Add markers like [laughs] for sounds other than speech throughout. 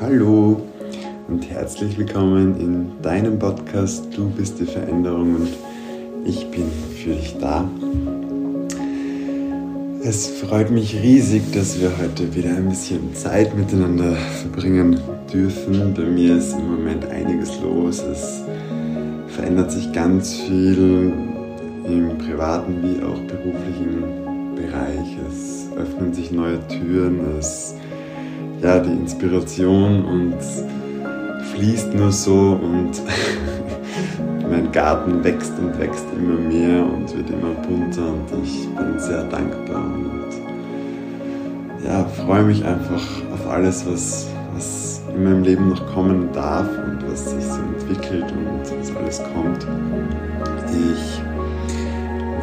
Hallo und herzlich willkommen in deinem Podcast Du bist die Veränderung und ich bin für dich da. Es freut mich riesig, dass wir heute wieder ein bisschen Zeit miteinander verbringen dürfen. Bei mir ist im Moment einiges los. Es verändert sich ganz viel im privaten wie auch beruflichen Bereich. Es öffnen sich neue Türen. Es ja, die Inspiration und fließt nur so und [laughs] mein Garten wächst und wächst immer mehr und wird immer bunter und ich bin sehr dankbar und ja, freue mich einfach auf alles, was, was in meinem Leben noch kommen darf und was sich so entwickelt und was alles kommt. Ich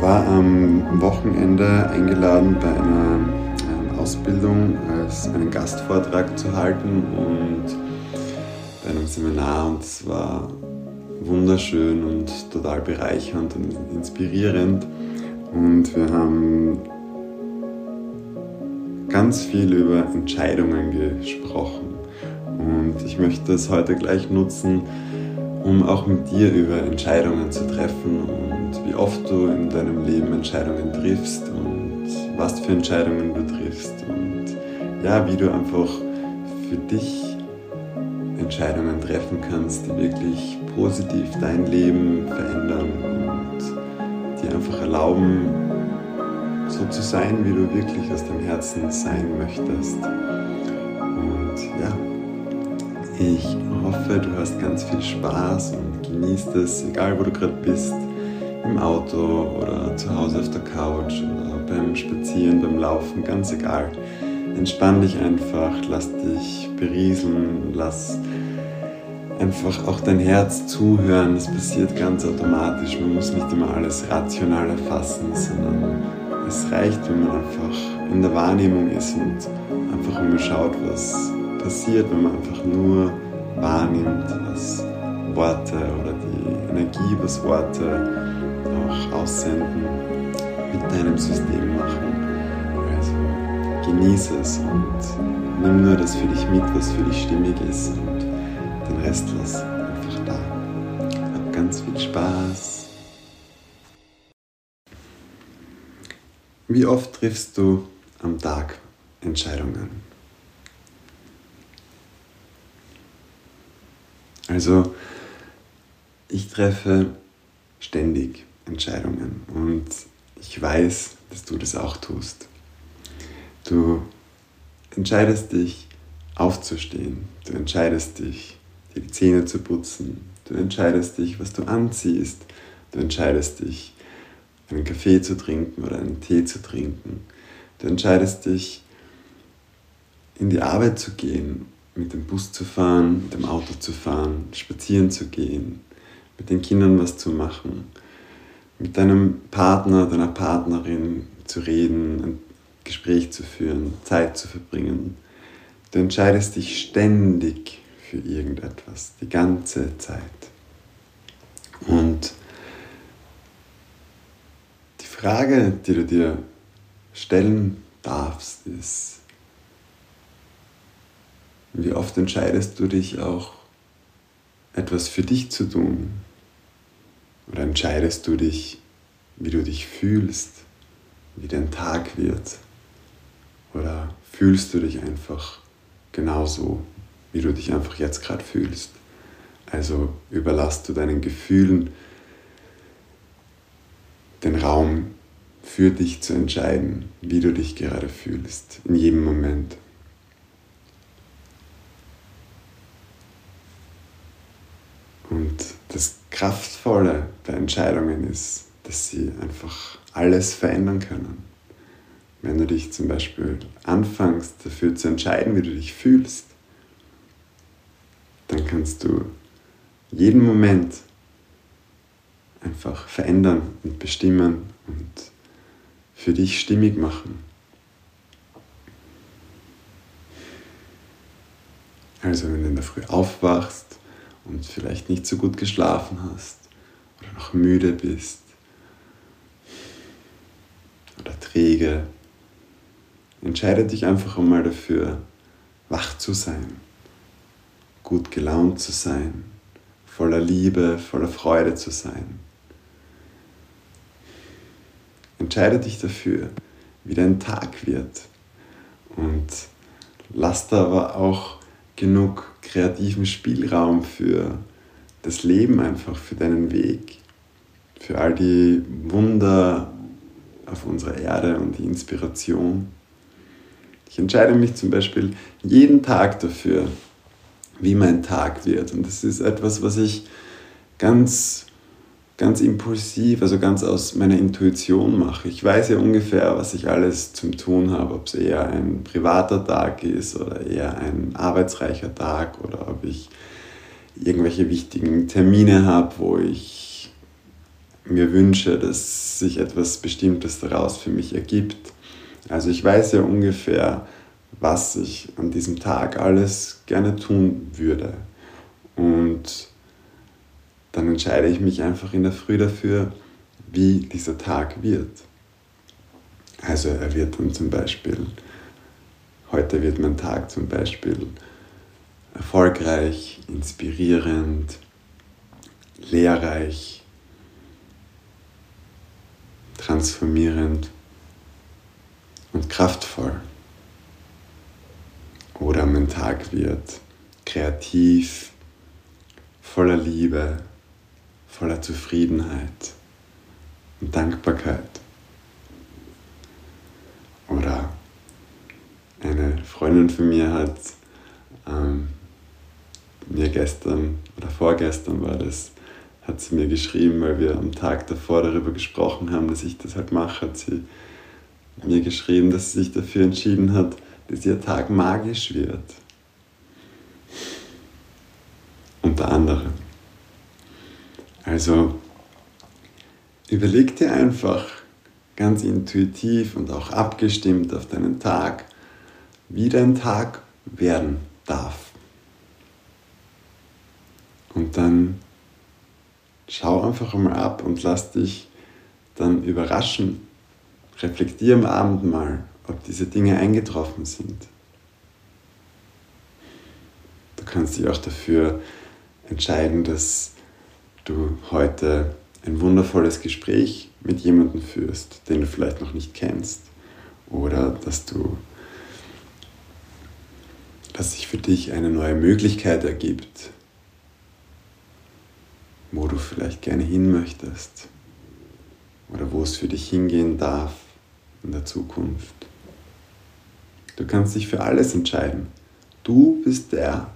war am Wochenende eingeladen bei einer Ausbildung als einen Gastvortrag zu halten und bei einem Seminar und es war wunderschön und total bereichernd und inspirierend. Und wir haben ganz viel über Entscheidungen gesprochen. Und ich möchte es heute gleich nutzen, um auch mit dir über Entscheidungen zu treffen und wie oft du in deinem Leben Entscheidungen triffst und was für Entscheidungen du triffst und ja, wie du einfach für dich Entscheidungen treffen kannst, die wirklich positiv dein Leben verändern und dir einfach erlauben, so zu sein, wie du wirklich aus deinem Herzen sein möchtest. Und ja, ich hoffe, du hast ganz viel Spaß und genießt es, egal wo du gerade bist, im Auto oder zu Hause auf der Couch beim Spazieren, beim Laufen, ganz egal. Entspann dich einfach, lass dich berieseln, lass einfach auch dein Herz zuhören. Das passiert ganz automatisch. Man muss nicht immer alles rational erfassen, sondern es reicht, wenn man einfach in der Wahrnehmung ist und einfach immer schaut, was passiert, wenn man einfach nur wahrnimmt, was Worte oder die Energie, was Worte auch aussenden mit deinem System machen. Also genieße es und nimm nur das für dich mit, was für dich stimmig ist und den Rest lass einfach da. Hab ganz viel Spaß. Wie oft triffst du am Tag Entscheidungen? Also ich treffe ständig Entscheidungen und ich weiß, dass du das auch tust. Du entscheidest dich aufzustehen, du entscheidest dich, dir die Zähne zu putzen, du entscheidest dich, was du anziehst, du entscheidest dich, einen Kaffee zu trinken oder einen Tee zu trinken, du entscheidest dich, in die Arbeit zu gehen, mit dem Bus zu fahren, mit dem Auto zu fahren, spazieren zu gehen, mit den Kindern was zu machen mit deinem Partner, deiner Partnerin zu reden, ein Gespräch zu führen, Zeit zu verbringen. Du entscheidest dich ständig für irgendetwas, die ganze Zeit. Und die Frage, die du dir stellen darfst, ist, wie oft entscheidest du dich auch, etwas für dich zu tun, oder entscheidest du dich, wie du dich fühlst, wie dein Tag wird? Oder fühlst du dich einfach genauso, wie du dich einfach jetzt gerade fühlst? Also überlasst du deinen Gefühlen den Raum für dich zu entscheiden, wie du dich gerade fühlst, in jedem Moment. Und Kraftvolle bei Entscheidungen ist, dass sie einfach alles verändern können. Wenn du dich zum Beispiel anfängst dafür zu entscheiden, wie du dich fühlst, dann kannst du jeden Moment einfach verändern und bestimmen und für dich stimmig machen. Also wenn du in der Früh aufwachst, und vielleicht nicht so gut geschlafen hast oder noch müde bist oder träge, entscheide dich einfach einmal dafür, wach zu sein gut gelaunt zu sein, voller Liebe, voller Freude zu sein. Entscheide dich dafür, wie dein Tag wird und lass da aber auch genug kreativen Spielraum für das Leben einfach, für deinen Weg, für all die Wunder auf unserer Erde und die Inspiration. Ich entscheide mich zum Beispiel jeden Tag dafür, wie mein Tag wird. Und das ist etwas, was ich ganz, ganz impulsiv, also ganz aus meiner Intuition mache. Ich weiß ja ungefähr, was ich alles zum Tun habe, ob es eher ein privater Tag ist oder eher ein arbeitsreicher Tag oder ob ich irgendwelche wichtigen Termine habe, wo ich mir wünsche, dass sich etwas Bestimmtes daraus für mich ergibt. Also ich weiß ja ungefähr, was ich an diesem Tag alles gerne tun würde. Und dann entscheide ich mich einfach in der Früh dafür, wie dieser Tag wird. Also er wird dann zum Beispiel, heute wird mein Tag zum Beispiel erfolgreich, inspirierend, lehrreich, transformierend und kraftvoll. Oder mein Tag wird kreativ, voller Liebe, voller Zufriedenheit und Dankbarkeit. Oder eine Freundin von mir hat ähm, mir gestern oder vorgestern war das, hat sie mir geschrieben, weil wir am Tag davor darüber gesprochen haben, dass ich das halt mache, hat sie mir geschrieben, dass sie sich dafür entschieden hat, dass ihr Tag magisch wird. Unter anderem. Also überleg dir einfach ganz intuitiv und auch abgestimmt auf deinen Tag, wie dein Tag werden darf. Und dann schau einfach mal ab und lass dich dann überraschen. Reflektier am Abend mal, ob diese Dinge eingetroffen sind. Du kannst dich auch dafür entscheiden, dass du heute ein wundervolles Gespräch mit jemandem führst, den du vielleicht noch nicht kennst. Oder dass du dass sich für dich eine neue Möglichkeit ergibt, wo du vielleicht gerne hin möchtest oder wo es für dich hingehen darf in der Zukunft. Du kannst dich für alles entscheiden. Du bist der,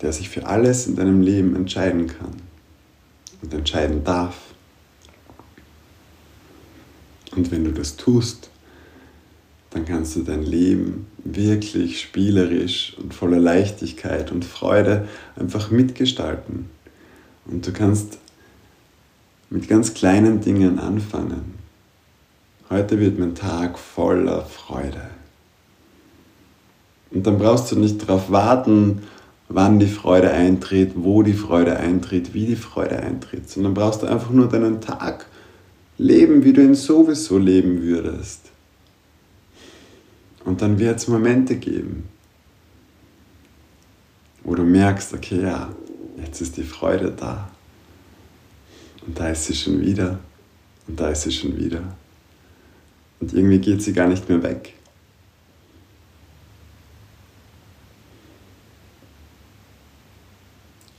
der sich für alles in deinem Leben entscheiden kann und entscheiden darf. Und wenn du das tust, dann kannst du dein Leben wirklich spielerisch und voller Leichtigkeit und Freude einfach mitgestalten. Und du kannst mit ganz kleinen Dingen anfangen. Heute wird mein Tag voller Freude. Und dann brauchst du nicht darauf warten, wann die Freude eintritt, wo die Freude eintritt, wie die Freude eintritt, sondern brauchst du einfach nur deinen Tag leben, wie du ihn sowieso leben würdest. Und dann wird es Momente geben, wo du merkst, okay, ja, jetzt ist die Freude da. Und da ist sie schon wieder. Und da ist sie schon wieder. Und irgendwie geht sie gar nicht mehr weg.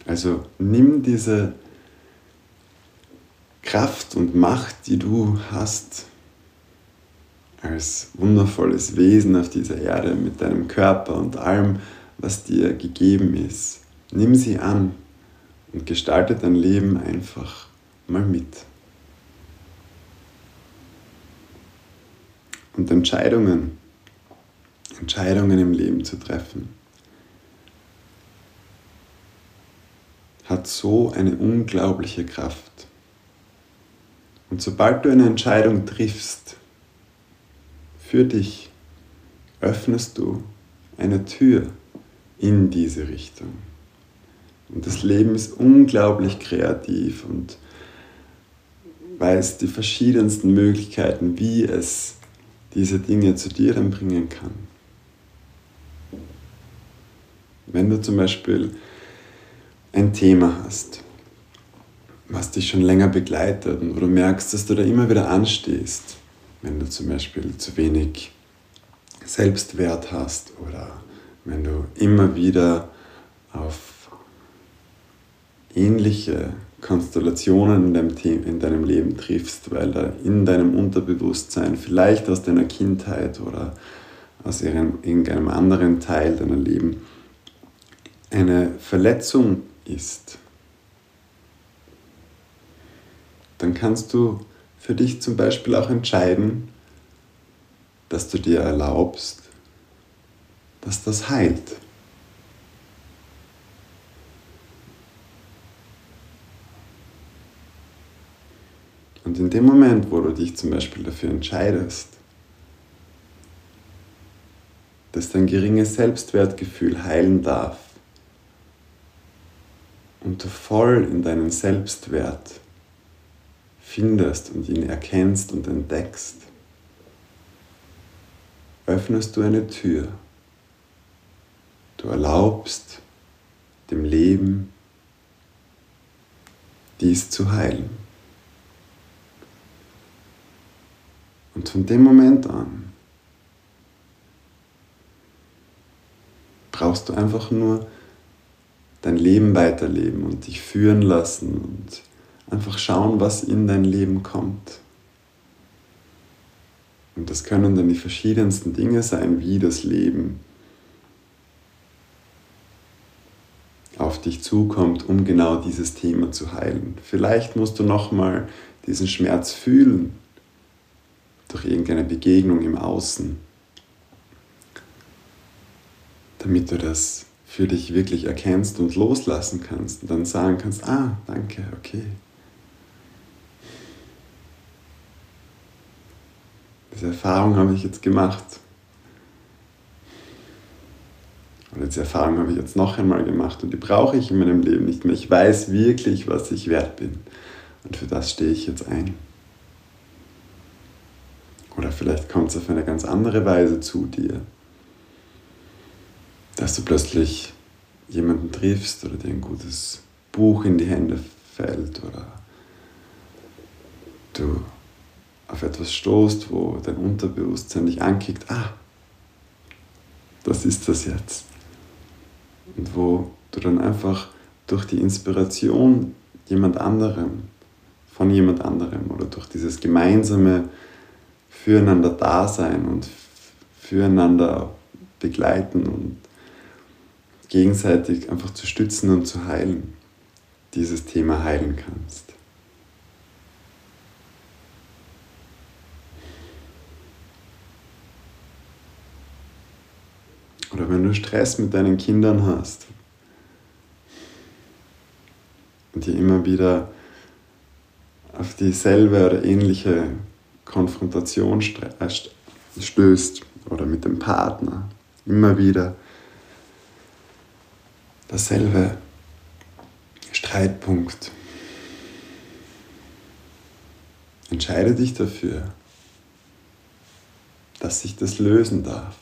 Also nimm diese Kraft und Macht, die du hast, als wundervolles Wesen auf dieser Erde mit deinem Körper und allem, was dir gegeben ist. Nimm sie an und gestalte dein Leben einfach mal mit. Und Entscheidungen, Entscheidungen im Leben zu treffen, hat so eine unglaubliche Kraft. Und sobald du eine Entscheidung triffst, für dich öffnest du eine Tür in diese Richtung. Und das Leben ist unglaublich kreativ und weiß die verschiedensten Möglichkeiten, wie es diese Dinge zu dir dann bringen kann. Wenn du zum Beispiel ein Thema hast, was dich schon länger begleitet und wo du merkst, dass du da immer wieder anstehst, wenn du zum Beispiel zu wenig Selbstwert hast oder wenn du immer wieder auf ähnliche Konstellationen in deinem, in deinem Leben triffst, weil da in deinem Unterbewusstsein, vielleicht aus deiner Kindheit oder aus irgendeinem anderen Teil deiner Leben, eine Verletzung ist, dann kannst du für dich zum Beispiel auch entscheiden, dass du dir erlaubst, dass das heilt. Und in dem Moment, wo du dich zum Beispiel dafür entscheidest, dass dein geringes Selbstwertgefühl heilen darf und du voll in deinen Selbstwert findest und ihn erkennst und entdeckst, öffnest du eine Tür. Du erlaubst dem Leben dies zu heilen. Und von dem Moment an brauchst du einfach nur dein Leben weiterleben und dich führen lassen und einfach schauen, was in dein Leben kommt. Und das können dann die verschiedensten Dinge sein, wie das Leben auf dich zukommt, um genau dieses Thema zu heilen. Vielleicht musst du nochmal diesen Schmerz fühlen durch irgendeine Begegnung im Außen, damit du das für dich wirklich erkennst und loslassen kannst und dann sagen kannst, ah, danke, okay. Diese Erfahrung habe ich jetzt gemacht. Und diese Erfahrung habe ich jetzt noch einmal gemacht und die brauche ich in meinem Leben nicht mehr. Ich weiß wirklich, was ich wert bin. Und für das stehe ich jetzt ein. Oder vielleicht kommt es auf eine ganz andere Weise zu dir. Dass du plötzlich jemanden triffst oder dir ein gutes Buch in die Hände fällt oder du auf etwas stoßt, wo dein Unterbewusstsein dich ankickt, ah, das ist das jetzt. Und wo du dann einfach durch die Inspiration jemand anderem, von jemand anderem oder durch dieses gemeinsame füreinander da sein und füreinander begleiten und gegenseitig einfach zu stützen und zu heilen, dieses Thema heilen kannst. Oder wenn du Stress mit deinen Kindern hast und dir immer wieder auf dieselbe oder ähnliche Konfrontation äh, stößt oder mit dem Partner, immer wieder dasselbe Streitpunkt. Entscheide dich dafür, dass sich das lösen darf.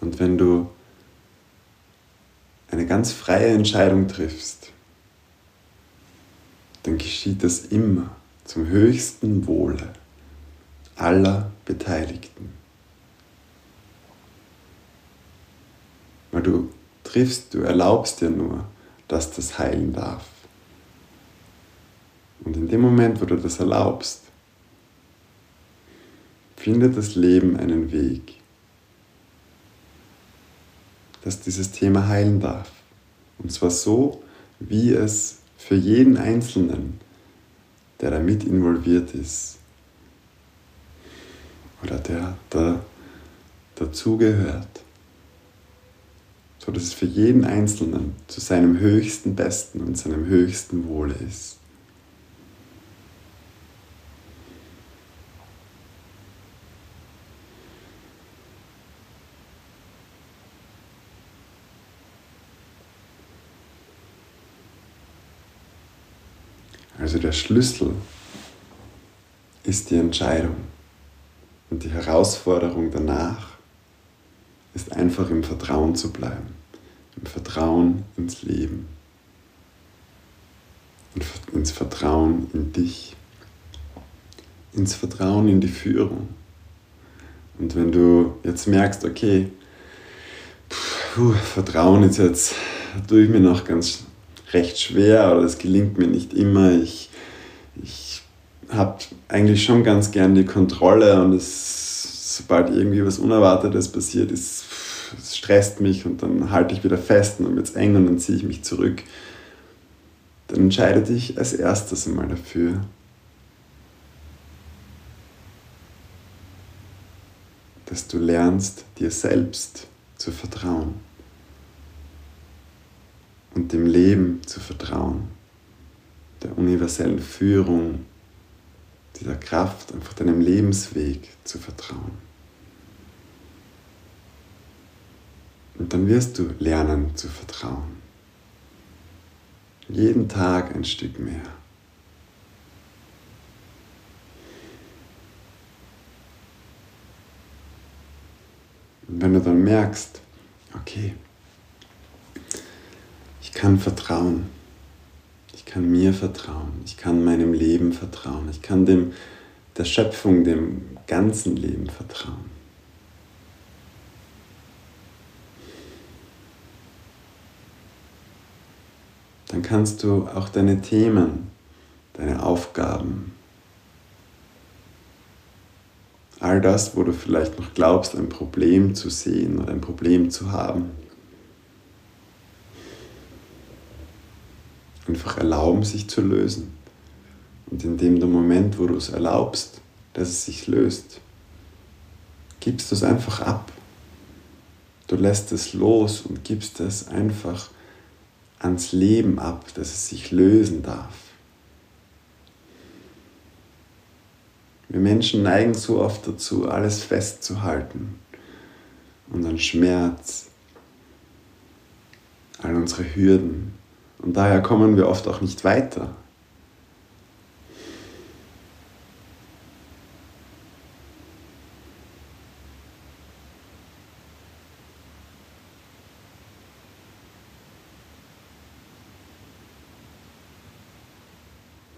Und wenn du eine ganz freie Entscheidung triffst, dann geschieht das immer zum höchsten Wohle aller Beteiligten. Du triffst, du erlaubst dir nur, dass das heilen darf. Und in dem Moment, wo du das erlaubst, findet das Leben einen Weg, dass dieses Thema heilen darf. Und zwar so, wie es für jeden Einzelnen, der da mit involviert ist oder der da dazugehört, so dass es für jeden Einzelnen zu seinem höchsten Besten und seinem höchsten Wohle ist. Also der Schlüssel ist die Entscheidung und die Herausforderung danach ist einfach im Vertrauen zu bleiben. Im Vertrauen ins Leben. Ins Vertrauen in dich. Ins Vertrauen in die Führung. Und wenn du jetzt merkst, okay, puh, Vertrauen ist jetzt, tue ich mir noch ganz recht schwer oder es gelingt mir nicht immer. Ich, ich habe eigentlich schon ganz gern die Kontrolle und es, sobald irgendwie was Unerwartetes passiert es stresst mich und dann halte ich wieder fest und dann wird es eng und dann ziehe ich mich zurück. Dann entscheide dich als erstes einmal dafür, dass du lernst, dir selbst zu vertrauen und dem Leben zu vertrauen, der universellen Führung, dieser Kraft, einfach deinem Lebensweg zu vertrauen. Und dann wirst du lernen zu vertrauen. Jeden Tag ein Stück mehr. Und wenn du dann merkst, okay, ich kann vertrauen, ich kann mir vertrauen, ich kann meinem Leben vertrauen, ich kann dem, der Schöpfung, dem ganzen Leben vertrauen. Dann kannst du auch deine Themen, deine Aufgaben, all das, wo du vielleicht noch glaubst, ein Problem zu sehen oder ein Problem zu haben, einfach erlauben, sich zu lösen. Und in dem Moment, wo du es erlaubst, dass es sich löst, gibst du es einfach ab. Du lässt es los und gibst es einfach ans Leben ab, dass es sich lösen darf. Wir Menschen neigen so oft dazu, alles festzuhalten. Unseren Schmerz, all unsere Hürden. Und daher kommen wir oft auch nicht weiter.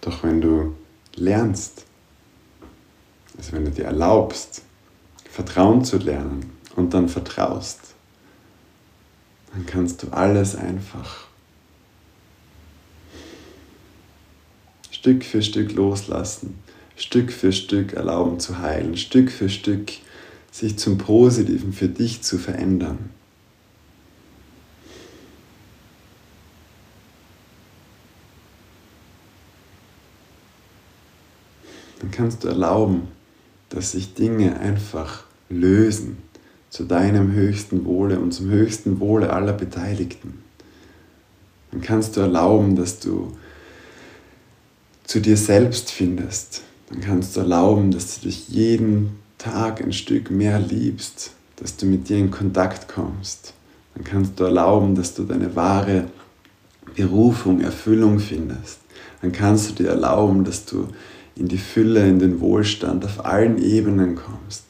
Doch wenn du lernst, also wenn du dir erlaubst, Vertrauen zu lernen und dann vertraust, dann kannst du alles einfach Stück für Stück loslassen, Stück für Stück erlauben zu heilen, Stück für Stück sich zum Positiven für dich zu verändern. Dann kannst du erlauben, dass sich Dinge einfach lösen zu deinem höchsten Wohle und zum höchsten Wohle aller Beteiligten. Dann kannst du erlauben, dass du zu dir selbst findest. Dann kannst du erlauben, dass du dich jeden Tag ein Stück mehr liebst, dass du mit dir in Kontakt kommst. Dann kannst du erlauben, dass du deine wahre Berufung, Erfüllung findest. Dann kannst du dir erlauben, dass du in die Fülle, in den Wohlstand auf allen Ebenen kommst,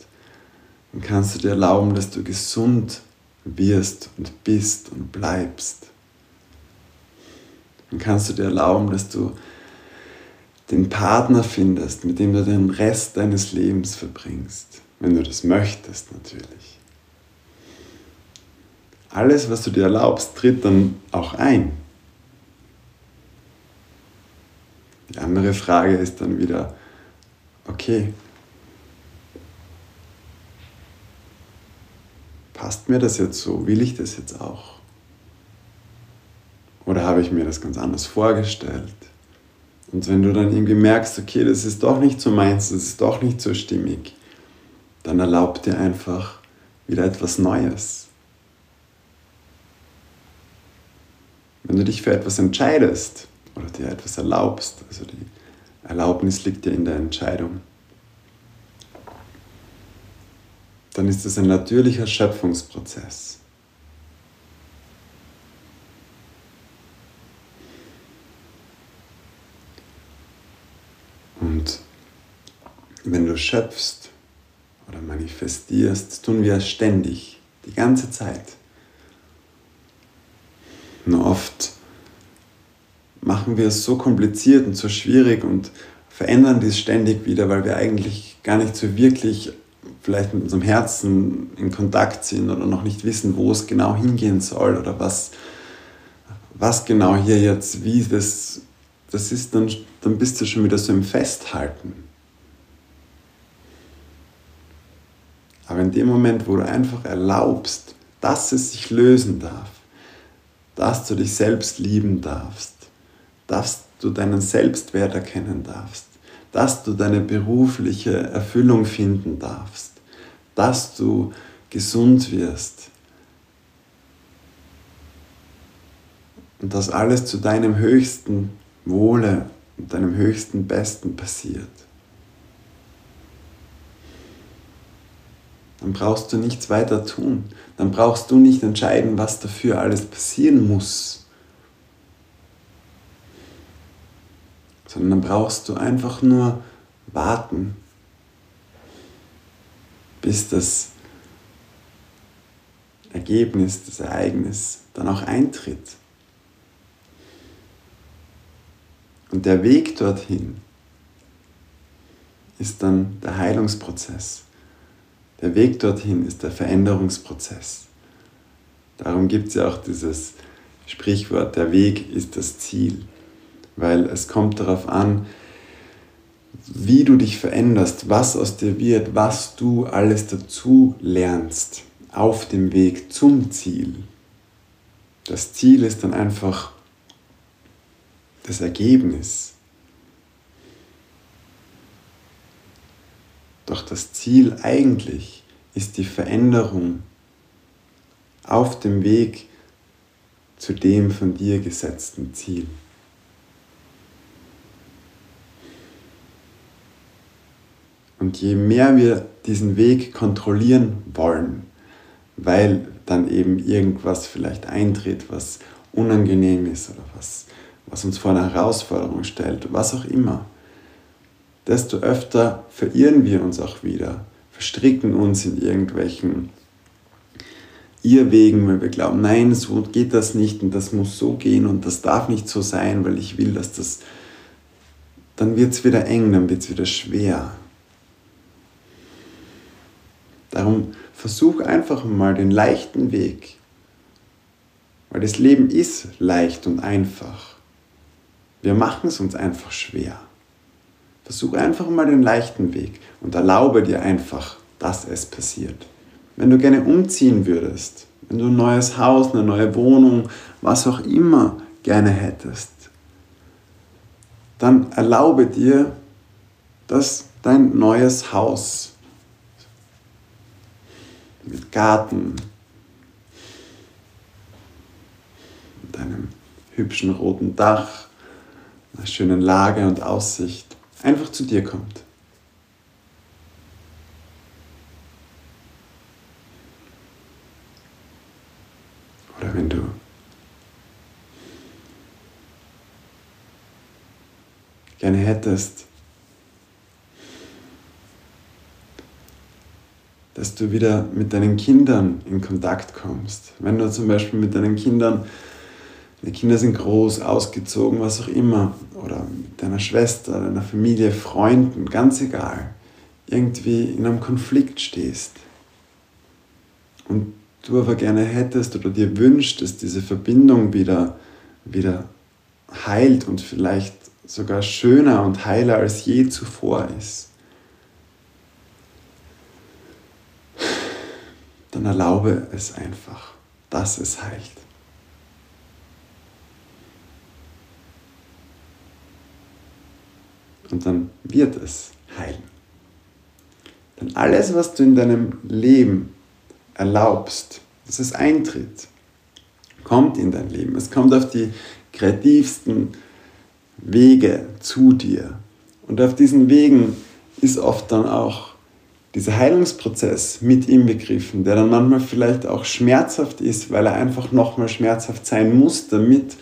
dann kannst du dir erlauben, dass du gesund wirst und bist und bleibst. Dann kannst du dir erlauben, dass du den Partner findest, mit dem du den Rest deines Lebens verbringst, wenn du das möchtest natürlich. Alles, was du dir erlaubst, tritt dann auch ein. Die andere Frage ist dann wieder, okay, passt mir das jetzt so? Will ich das jetzt auch? Oder habe ich mir das ganz anders vorgestellt? Und wenn du dann irgendwie merkst, okay, das ist doch nicht so meins, das ist doch nicht so stimmig, dann erlaub dir einfach wieder etwas Neues. Wenn du dich für etwas entscheidest, oder dir etwas erlaubst. Also die Erlaubnis liegt ja in der Entscheidung. Dann ist es ein natürlicher Schöpfungsprozess. Und wenn du schöpfst oder manifestierst, tun wir ständig. Die ganze Zeit. Nur oft machen wir es so kompliziert und so schwierig und verändern dies ständig wieder, weil wir eigentlich gar nicht so wirklich vielleicht mit unserem Herzen in Kontakt sind oder noch nicht wissen, wo es genau hingehen soll oder was, was genau hier jetzt, wie das, das ist, dann, dann bist du schon wieder so im Festhalten. Aber in dem Moment, wo du einfach erlaubst, dass es sich lösen darf, dass du dich selbst lieben darfst, dass du deinen Selbstwert erkennen darfst, dass du deine berufliche Erfüllung finden darfst, dass du gesund wirst. Und dass alles zu deinem höchsten Wohle und deinem höchsten Besten passiert. Dann brauchst du nichts weiter tun. Dann brauchst du nicht entscheiden, was dafür alles passieren muss. Sondern dann brauchst du einfach nur warten, bis das Ergebnis, das Ereignis dann auch eintritt. Und der Weg dorthin ist dann der Heilungsprozess. Der Weg dorthin ist der Veränderungsprozess. Darum gibt es ja auch dieses Sprichwort, der Weg ist das Ziel, weil es kommt darauf an, wie du dich veränderst, was aus dir wird, was du alles dazu lernst auf dem Weg zum Ziel. Das Ziel ist dann einfach das Ergebnis. Doch das Ziel eigentlich ist die Veränderung auf dem Weg zu dem von dir gesetzten Ziel. Und je mehr wir diesen Weg kontrollieren wollen, weil dann eben irgendwas vielleicht eintritt, was unangenehm ist oder was, was uns vor eine Herausforderung stellt, was auch immer, desto öfter verirren wir uns auch wieder, verstricken uns in irgendwelchen Irrwegen, weil wir glauben, nein, so geht das nicht und das muss so gehen und das darf nicht so sein, weil ich will, dass das... Dann wird es wieder eng, dann wird es wieder schwer. Darum versuch einfach mal den leichten Weg, weil das Leben ist leicht und einfach. Wir machen es uns einfach schwer. Versuch einfach mal den leichten Weg und erlaube dir einfach, dass es passiert. Wenn du gerne umziehen würdest, wenn du ein neues Haus, eine neue Wohnung, was auch immer gerne hättest, dann erlaube dir, dass dein neues Haus mit Garten, mit einem hübschen roten Dach, einer schönen Lage und Aussicht, einfach zu dir kommt. Oder wenn du gerne hättest, dass du wieder mit deinen Kindern in Kontakt kommst. Wenn du zum Beispiel mit deinen Kindern die Kinder sind groß, ausgezogen, was auch immer. Oder mit deiner Schwester, deiner Familie, Freunden, ganz egal. Irgendwie in einem Konflikt stehst. Und du aber gerne hättest oder dir wünschst, dass diese Verbindung wieder, wieder heilt und vielleicht sogar schöner und heiler als je zuvor ist. Dann erlaube es einfach, dass es heilt. und dann wird es heilen. Denn alles, was du in deinem Leben erlaubst, dass es eintritt, kommt in dein Leben. Es kommt auf die kreativsten Wege zu dir. Und auf diesen Wegen ist oft dann auch dieser Heilungsprozess mit inbegriffen, der dann manchmal vielleicht auch schmerzhaft ist, weil er einfach nochmal schmerzhaft sein muss, damit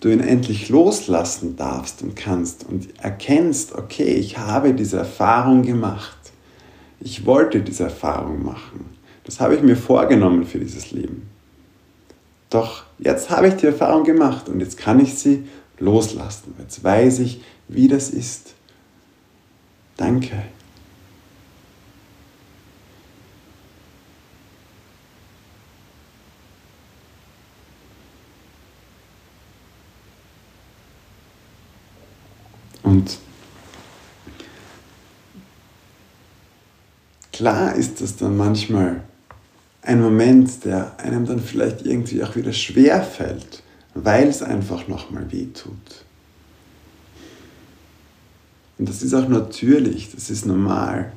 du ihn endlich loslassen darfst und kannst und erkennst, okay, ich habe diese Erfahrung gemacht. Ich wollte diese Erfahrung machen. Das habe ich mir vorgenommen für dieses Leben. Doch jetzt habe ich die Erfahrung gemacht und jetzt kann ich sie loslassen. Jetzt weiß ich, wie das ist. Danke. Und klar ist das dann manchmal ein Moment, der einem dann vielleicht irgendwie auch wieder schwer fällt, weil es einfach nochmal weh tut. Und das ist auch natürlich, das ist normal.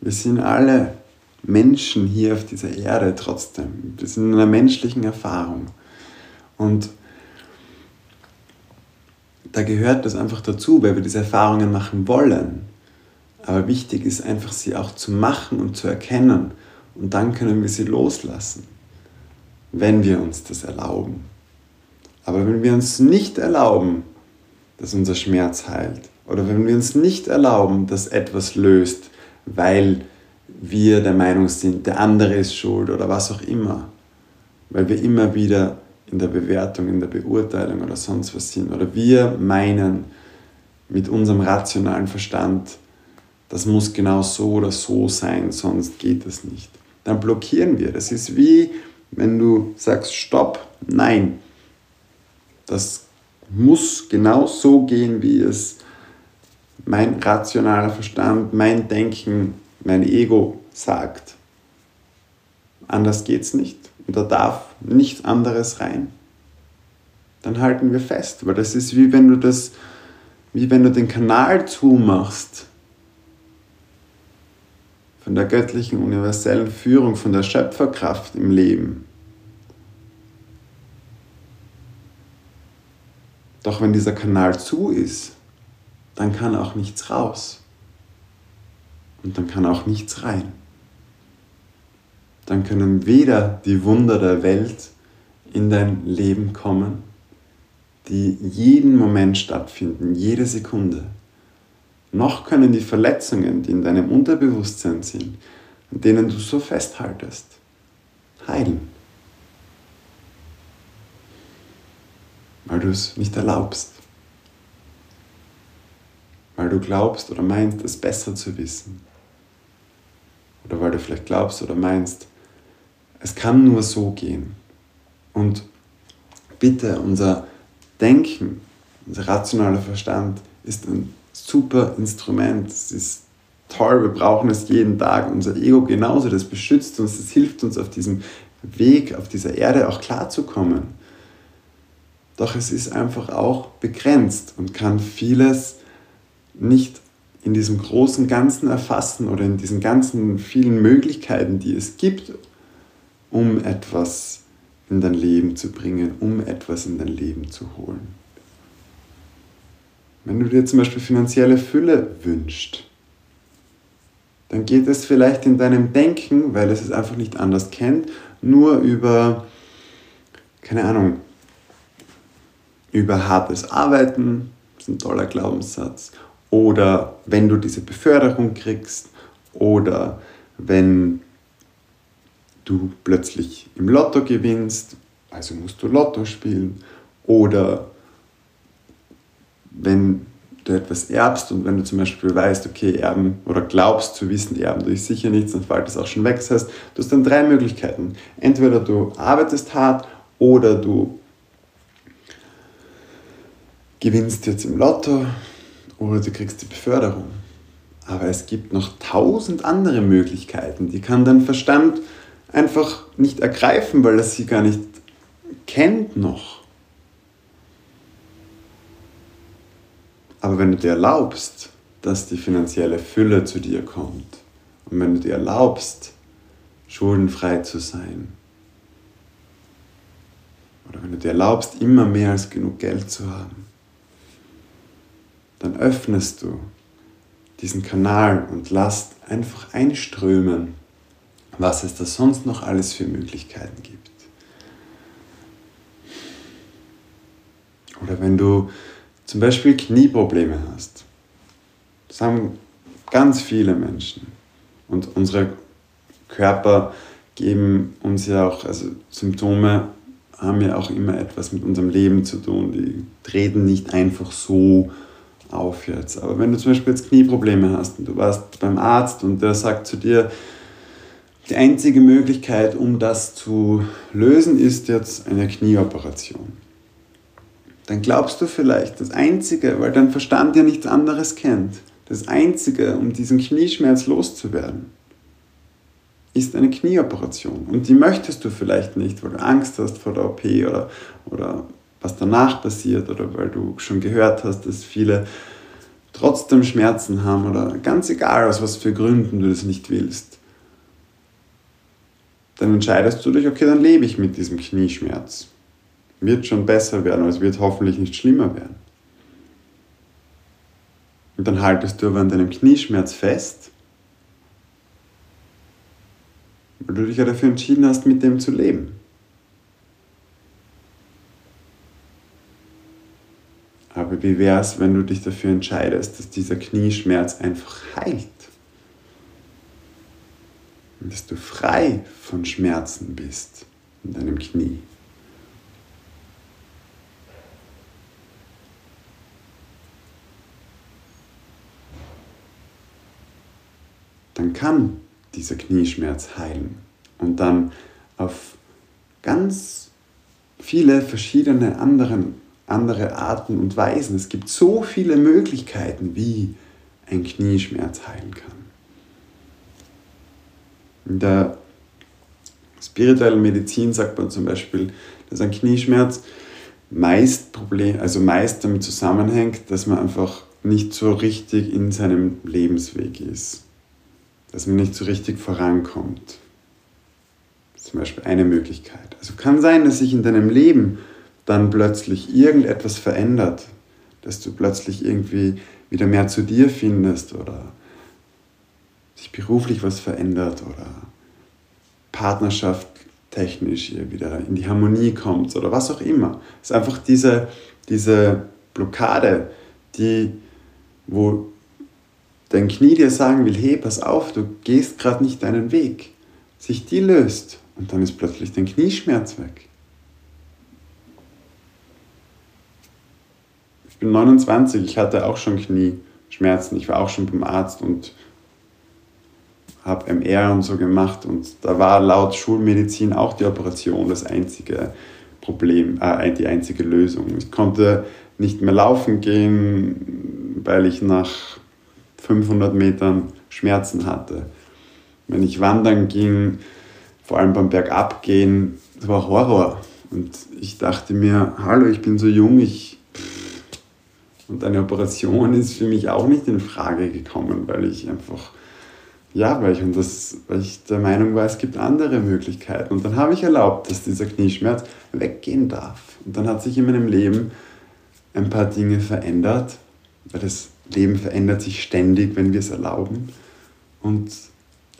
Wir sind alle Menschen hier auf dieser Erde trotzdem. Wir sind in einer menschlichen Erfahrung. Und da gehört das einfach dazu, weil wir diese Erfahrungen machen wollen. Aber wichtig ist einfach, sie auch zu machen und zu erkennen. Und dann können wir sie loslassen, wenn wir uns das erlauben. Aber wenn wir uns nicht erlauben, dass unser Schmerz heilt, oder wenn wir uns nicht erlauben, dass etwas löst, weil wir der Meinung sind, der andere ist schuld oder was auch immer, weil wir immer wieder in der Bewertung, in der Beurteilung oder sonst was sind, oder wir meinen mit unserem rationalen Verstand, das muss genau so oder so sein, sonst geht das nicht. Dann blockieren wir. Das ist wie, wenn du sagst, stopp, nein. Das muss genau so gehen, wie es mein rationaler Verstand, mein Denken, mein Ego sagt. Anders geht es nicht. Und da darf nichts anderes rein. Dann halten wir fest, weil das ist wie wenn du das, wie wenn du den Kanal zumachst von der göttlichen universellen Führung, von der Schöpferkraft im Leben. Doch wenn dieser Kanal zu ist, dann kann auch nichts raus. Und dann kann auch nichts rein. Dann können weder die Wunder der Welt in dein Leben kommen, die jeden Moment stattfinden, jede Sekunde noch können die Verletzungen, die in deinem Unterbewusstsein sind, an denen du so festhaltest, heilen. Weil du es nicht erlaubst. Weil du glaubst oder meinst, es besser zu wissen. Oder weil du vielleicht glaubst oder meinst, es kann nur so gehen. Und bitte, unser Denken, unser rationaler Verstand ist ein super Instrument. Es ist toll, wir brauchen es jeden Tag. Unser Ego genauso, das beschützt uns, das hilft uns auf diesem Weg, auf dieser Erde auch klarzukommen. Doch es ist einfach auch begrenzt und kann vieles nicht in diesem großen Ganzen erfassen oder in diesen ganzen vielen Möglichkeiten, die es gibt, um etwas in dein Leben zu bringen, um etwas in dein Leben zu holen. Wenn du dir zum Beispiel finanzielle Fülle wünschst, dann geht es vielleicht in deinem Denken, weil es es einfach nicht anders kennt, nur über, keine Ahnung, über hartes Arbeiten, das ist ein toller Glaubenssatz, oder wenn du diese Beförderung kriegst, oder wenn du plötzlich im Lotto gewinnst, also musst du Lotto spielen, oder wenn du etwas erbst und wenn du zum Beispiel weißt, okay, erben oder glaubst zu wissen, erben durch sicher nichts, dann fällt das auch schon weg. Das heißt, du hast dann drei Möglichkeiten. Entweder du arbeitest hart oder du gewinnst jetzt im Lotto oder du kriegst die Beförderung. Aber es gibt noch tausend andere Möglichkeiten, die kann dein Verstand einfach nicht ergreifen, weil er sie gar nicht kennt noch. Aber wenn du dir erlaubst, dass die finanzielle Fülle zu dir kommt und wenn du dir erlaubst, schuldenfrei zu sein, oder wenn du dir erlaubst, immer mehr als genug Geld zu haben, dann öffnest du diesen Kanal und lasst einfach einströmen, was es da sonst noch alles für Möglichkeiten gibt. Oder wenn du zum Beispiel Knieprobleme hast. Das haben ganz viele Menschen. Und unsere Körper geben uns ja auch, also Symptome haben ja auch immer etwas mit unserem Leben zu tun. Die treten nicht einfach so auf jetzt. Aber wenn du zum Beispiel jetzt Knieprobleme hast und du warst beim Arzt und der sagt zu dir, die einzige Möglichkeit, um das zu lösen, ist jetzt eine Knieoperation. Dann glaubst du vielleicht, das Einzige, weil dein Verstand ja nichts anderes kennt, das Einzige, um diesen Knieschmerz loszuwerden, ist eine Knieoperation. Und die möchtest du vielleicht nicht, weil du Angst hast vor der OP oder, oder was danach passiert oder weil du schon gehört hast, dass viele trotzdem Schmerzen haben oder ganz egal aus was für Gründen du das nicht willst. Dann entscheidest du dich, okay, dann lebe ich mit diesem Knieschmerz. Wird schon besser werden, aber es wird hoffentlich nicht schlimmer werden. Und dann haltest du aber an deinem Knieschmerz fest weil du dich ja dafür entschieden hast, mit dem zu leben. Aber wie wäre es, wenn du dich dafür entscheidest, dass dieser Knieschmerz einfach heilt? Und dass du frei von Schmerzen bist in deinem Knie. Dann kann dieser Knieschmerz heilen. Und dann auf ganz viele verschiedene anderen, andere Arten und Weisen. Es gibt so viele Möglichkeiten, wie ein Knieschmerz heilen kann. In der spirituellen Medizin sagt man zum Beispiel, dass ein Knieschmerz meist Problem, also meist damit zusammenhängt, dass man einfach nicht so richtig in seinem Lebensweg ist dass man nicht so richtig vorankommt. Zum Beispiel eine Möglichkeit. Also kann sein, dass sich in deinem Leben dann plötzlich irgendetwas verändert, dass du plötzlich irgendwie wieder mehr zu dir findest oder sich beruflich was verändert oder Partnerschaft technisch wieder in die Harmonie kommt oder was auch immer. Es ist einfach diese, diese Blockade, die, wo dein Knie dir sagen will, hey, pass auf, du gehst gerade nicht deinen Weg, sich die löst und dann ist plötzlich dein Knieschmerz weg. Ich bin 29, ich hatte auch schon Knieschmerzen, ich war auch schon beim Arzt und habe MR und so gemacht und da war laut Schulmedizin auch die Operation das einzige Problem, äh, die einzige Lösung. Ich konnte nicht mehr laufen gehen, weil ich nach 500 Metern Schmerzen hatte. Wenn ich wandern ging, vor allem beim Bergabgehen, das war Horror. Und ich dachte mir, hallo, ich bin so jung, ich... Und eine Operation ist für mich auch nicht in Frage gekommen, weil ich einfach, ja, weil ich, und das, weil ich der Meinung war, es gibt andere Möglichkeiten. Und dann habe ich erlaubt, dass dieser Knieschmerz weggehen darf. Und dann hat sich in meinem Leben ein paar Dinge verändert, weil das Leben verändert sich ständig, wenn wir es erlauben. Und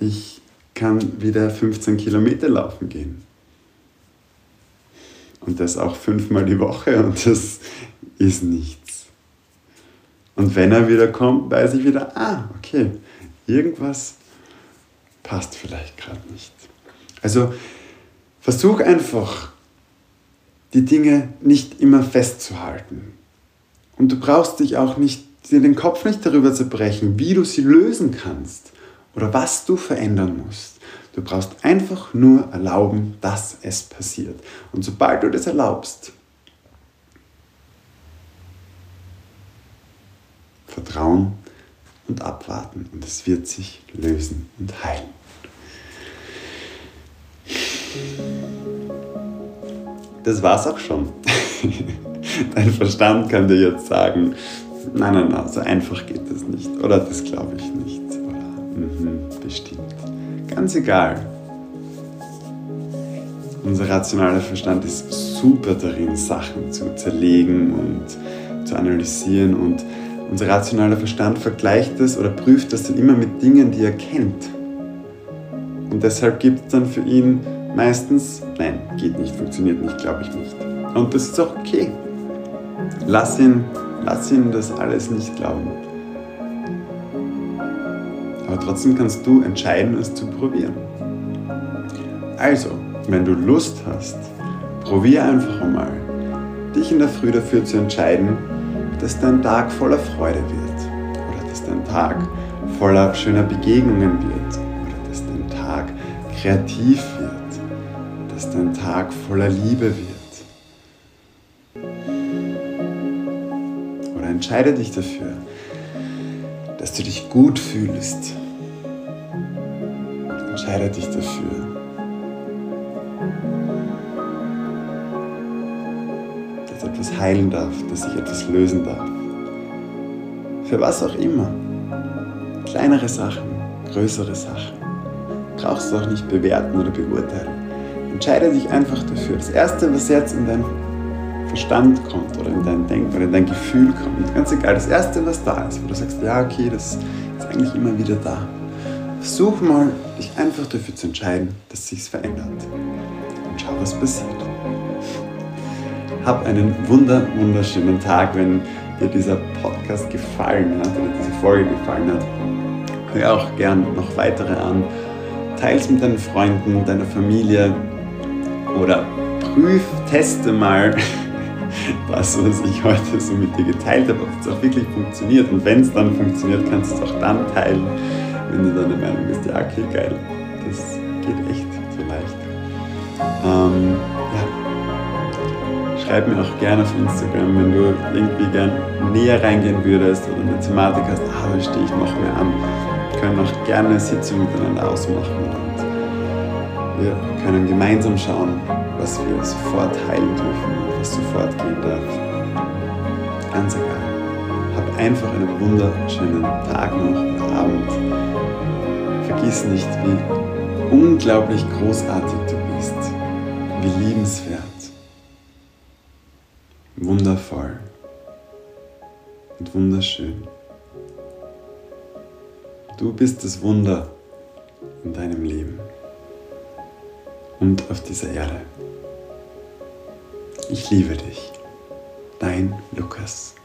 ich kann wieder 15 Kilometer laufen gehen. Und das auch fünfmal die Woche [laughs] und das ist nichts. Und wenn er wieder kommt, weiß ich wieder, ah, okay, irgendwas passt vielleicht gerade nicht. Also versuch einfach, die Dinge nicht immer festzuhalten. Und du brauchst dich auch nicht dir den Kopf nicht darüber zu brechen, wie du sie lösen kannst oder was du verändern musst. Du brauchst einfach nur erlauben, dass es passiert. Und sobald du das erlaubst, vertrauen und abwarten und es wird sich lösen und heilen. Das war's auch schon. [laughs] Dein Verstand kann dir jetzt sagen, nein, nein, nein, so einfach geht das nicht. Oder das glaube ich nicht. Mhm, bestimmt. Ganz egal. Unser rationaler Verstand ist super darin, Sachen zu zerlegen und zu analysieren. Und unser rationaler Verstand vergleicht das oder prüft das dann immer mit Dingen, die er kennt. Und deshalb gibt es dann für ihn meistens, nein, geht nicht, funktioniert nicht, glaube ich nicht. Und das ist auch okay. Lass ihn Lass ihn das alles nicht glauben. Aber trotzdem kannst du entscheiden, es zu probieren. Also, wenn du Lust hast, probier einfach einmal, dich in der Früh dafür zu entscheiden, dass dein Tag voller Freude wird oder dass dein Tag voller schöner Begegnungen wird oder dass dein Tag kreativ wird, dass dein Tag voller Liebe wird. Entscheide dich dafür, dass du dich gut fühlst. Entscheide dich dafür, dass etwas heilen darf, dass sich etwas lösen darf. Für was auch immer. Kleinere Sachen, größere Sachen. Brauchst du auch nicht bewerten oder beurteilen. Entscheide dich einfach dafür. Das Erste, was jetzt in dein Verstand kommt oder in dein Denken oder in dein Gefühl kommt, ganz egal, das Erste, was da ist, wo du sagst, ja, okay, das ist eigentlich immer wieder da. Versuch mal, dich einfach dafür zu entscheiden, dass sich verändert. Und schau, was passiert. Hab einen wunder, wunderschönen Tag, wenn dir dieser Podcast gefallen hat oder diese Folge gefallen hat. Hör auch gern noch weitere an. Teils mit deinen Freunden, deiner Familie oder prüf, teste mal [laughs] das, was ich heute so mit dir geteilt habe, ob es auch wirklich funktioniert. Und wenn es dann funktioniert, kannst du es auch dann teilen, wenn du deine Meinung bist, ja, okay, geil, das geht echt so leicht. Ähm, ja. Schreib mir auch gerne auf Instagram, wenn du irgendwie gern näher reingehen würdest oder eine Thematik hast, ah, da stehe ich noch mehr an. Wir können auch gerne eine Sitzung miteinander ausmachen und wir können gemeinsam schauen, was wir sofort heilen dürfen was sofort gehen darf. Ganz egal. Hab einfach einen wunderschönen Tag noch und Abend. Vergiss nicht, wie unglaublich großartig du bist, wie liebenswert, wundervoll und wunderschön. Du bist das Wunder in deinem Leben und auf dieser Erde. Ich liebe dich. Dein Lukas.